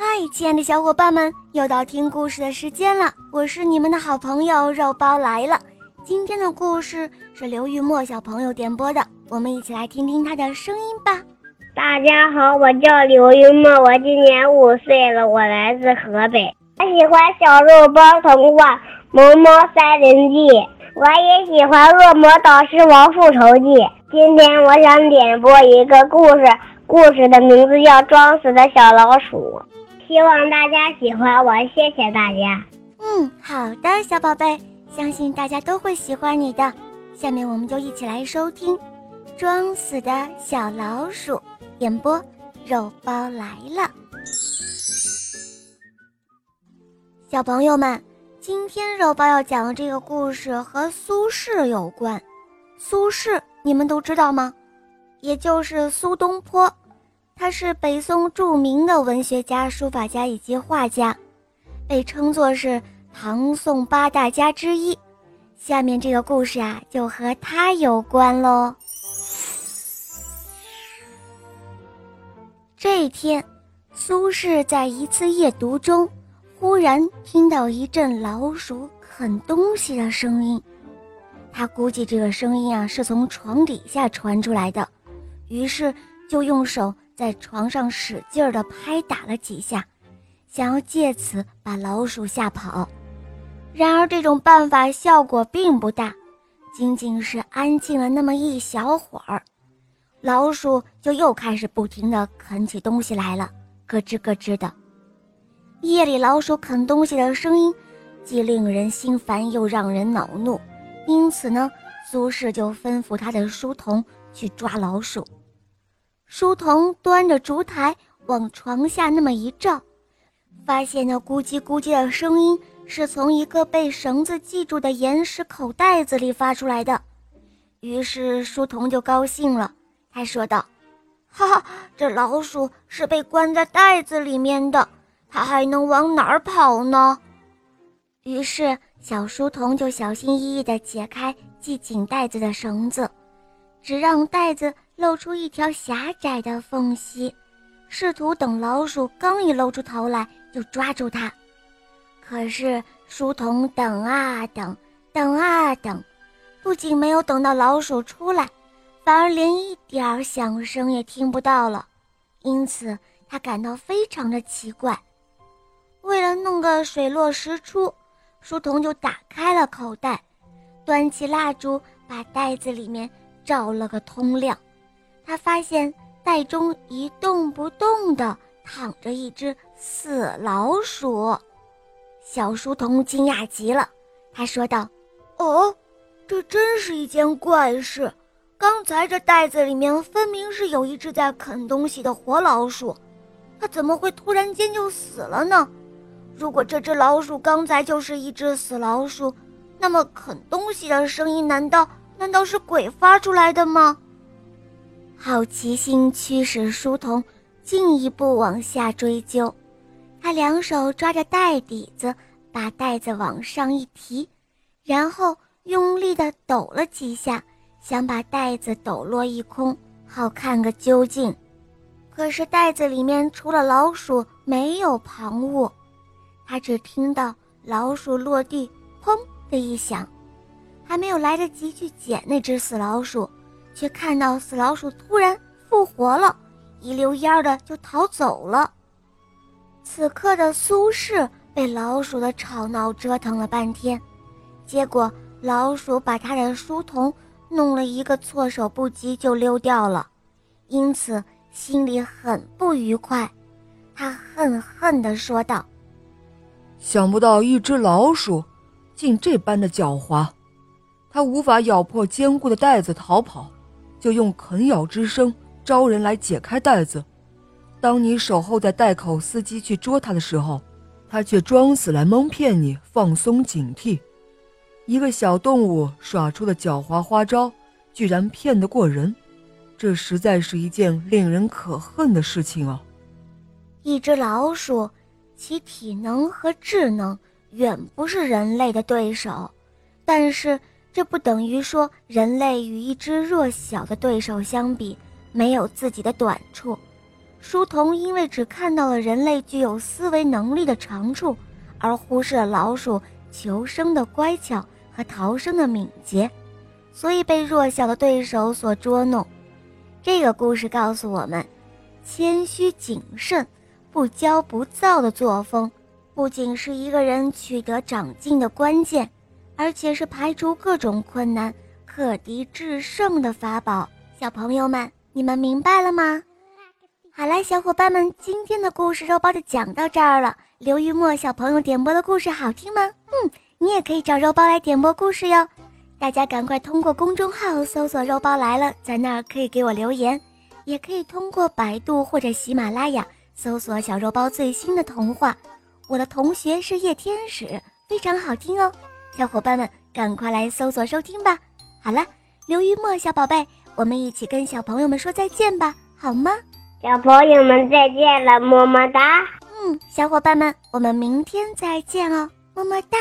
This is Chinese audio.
嗨，亲爱的小伙伴们，又到听故事的时间了。我是你们的好朋友肉包来了。今天的故事是刘玉墨小朋友点播的，我们一起来听听他的声音吧。大家好，我叫刘玉墨，我今年五岁了，我来自河北。我喜欢小肉包童话《萌猫三人记》，我也喜欢《恶魔导师王复仇记》。今天我想点播一个故事，故事的名字叫《装死的小老鼠》。希望大家喜欢我，谢谢大家。嗯，好的，小宝贝，相信大家都会喜欢你的。下面我们就一起来收听《装死的小老鼠》演播，肉包来了。小朋友们，今天肉包要讲的这个故事和苏轼有关。苏轼，你们都知道吗？也就是苏东坡。他是北宋著名的文学家、书法家以及画家，被称作是唐宋八大家之一。下面这个故事啊，就和他有关喽。这一天，苏轼在一次夜读中，忽然听到一阵老鼠啃东西的声音。他估计这个声音啊是从床底下传出来的，于是就用手。在床上使劲儿地拍打了几下，想要借此把老鼠吓跑。然而这种办法效果并不大，仅仅是安静了那么一小会儿，老鼠就又开始不停地啃起东西来了，咯吱咯吱的。夜里老鼠啃东西的声音，既令人心烦又让人恼怒，因此呢，苏轼就吩咐他的书童去抓老鼠。书童端着烛台往床下那么一照，发现那咕叽咕叽的声音是从一个被绳子系住的岩石口袋子里发出来的。于是书童就高兴了，他说道：“哈哈，这老鼠是被关在袋子里面的，它还能往哪儿跑呢？”于是小书童就小心翼翼地解开系紧袋子的绳子，只让袋子。露出一条狭窄的缝隙，试图等老鼠刚一露出头来就抓住它。可是书童等啊等，等啊等，不仅没有等到老鼠出来，反而连一点响声也听不到了。因此他感到非常的奇怪。为了弄个水落石出，书童就打开了口袋，端起蜡烛把袋子里面照了个通亮。他发现袋中一动不动地躺着一只死老鼠，小书童惊讶极了。他说道：“哦，这真是一件怪事！刚才这袋子里面分明是有一只在啃东西的活老鼠，它怎么会突然间就死了呢？如果这只老鼠刚才就是一只死老鼠，那么啃东西的声音难道难道是鬼发出来的吗？”好奇心驱使书童进一步往下追究，他两手抓着袋底子，把袋子往上一提，然后用力地抖了几下，想把袋子抖落一空，好看个究竟。可是袋子里面除了老鼠没有旁物，他只听到老鼠落地“砰”的一响，还没有来得及去捡那只死老鼠。却看到死老鼠突然复活了，一溜烟的就逃走了。此刻的苏轼被老鼠的吵闹折腾了半天，结果老鼠把他的书童弄了一个措手不及就溜掉了，因此心里很不愉快。他恨恨地说道：“想不到一只老鼠竟这般的狡猾，它无法咬破坚固的袋子逃跑。”就用啃咬之声招人来解开袋子。当你守候在袋口伺机去捉它的时候，它却装死来蒙骗你，放松警惕。一个小动物耍出的狡猾花招，居然骗得过人，这实在是一件令人可恨的事情啊！一只老鼠，其体能和智能远不是人类的对手，但是。这不等于说人类与一只弱小的对手相比没有自己的短处，书童因为只看到了人类具有思维能力的长处，而忽视了老鼠求生的乖巧和逃生的敏捷，所以被弱小的对手所捉弄。这个故事告诉我们，谦虚谨慎、不骄不躁的作风，不仅是一个人取得长进的关键，而且是排除各种困难、克敌制胜的法宝。小朋友们，你们明白了吗？好了，小伙伴们，今天的故事肉包就讲到这儿了。刘玉墨小朋友点播的故事好听吗？嗯，你也可以找肉包来点播故事哟。大家赶快通过公众号搜索“肉包来了”，在那儿可以给我留言，也可以通过百度或者喜马拉雅搜索“小肉包最新的童话”。我的同学是夜天使，非常好听哦。小伙伴们，赶快来搜索收听吧。好了，刘玉墨小宝贝，我们一起跟小朋友们说再见吧，好吗？小朋友们再见了，么么哒。嗯，小伙伴们，我们明天再见哦，么么哒。